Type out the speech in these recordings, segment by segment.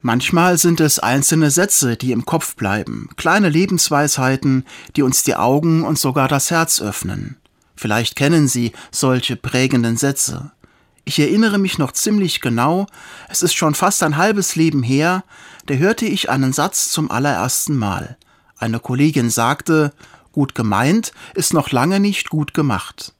Manchmal sind es einzelne Sätze, die im Kopf bleiben, kleine Lebensweisheiten, die uns die Augen und sogar das Herz öffnen. Vielleicht kennen Sie solche prägenden Sätze. Ich erinnere mich noch ziemlich genau, es ist schon fast ein halbes Leben her, da hörte ich einen Satz zum allerersten Mal. Eine Kollegin sagte, gut gemeint ist noch lange nicht gut gemacht.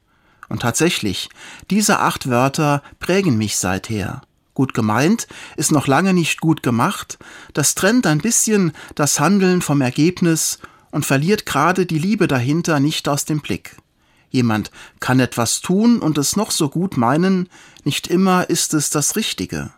Und tatsächlich, diese acht Wörter prägen mich seither. Gut gemeint ist noch lange nicht gut gemacht, das trennt ein bisschen das Handeln vom Ergebnis und verliert gerade die Liebe dahinter nicht aus dem Blick. Jemand kann etwas tun und es noch so gut meinen, nicht immer ist es das Richtige.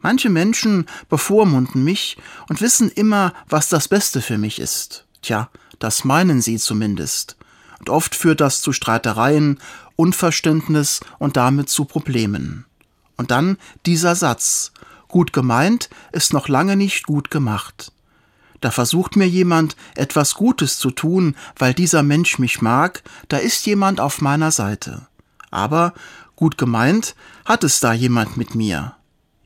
Manche Menschen bevormunden mich und wissen immer, was das Beste für mich ist. Tja, das meinen sie zumindest. Und oft führt das zu Streitereien, Unverständnis und damit zu Problemen. Und dann dieser Satz. Gut gemeint ist noch lange nicht gut gemacht. Da versucht mir jemand etwas Gutes zu tun, weil dieser Mensch mich mag, da ist jemand auf meiner Seite. Aber gut gemeint hat es da jemand mit mir.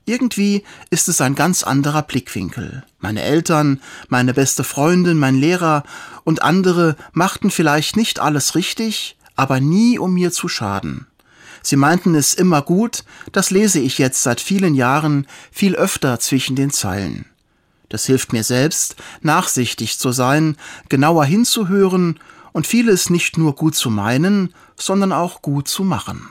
Irgendwie ist es ein ganz anderer Blickwinkel. Meine Eltern, meine beste Freundin, mein Lehrer und andere machten vielleicht nicht alles richtig, aber nie um mir zu schaden. Sie meinten es immer gut, das lese ich jetzt seit vielen Jahren viel öfter zwischen den Zeilen. Das hilft mir selbst, nachsichtig zu sein, genauer hinzuhören und vieles nicht nur gut zu meinen, sondern auch gut zu machen.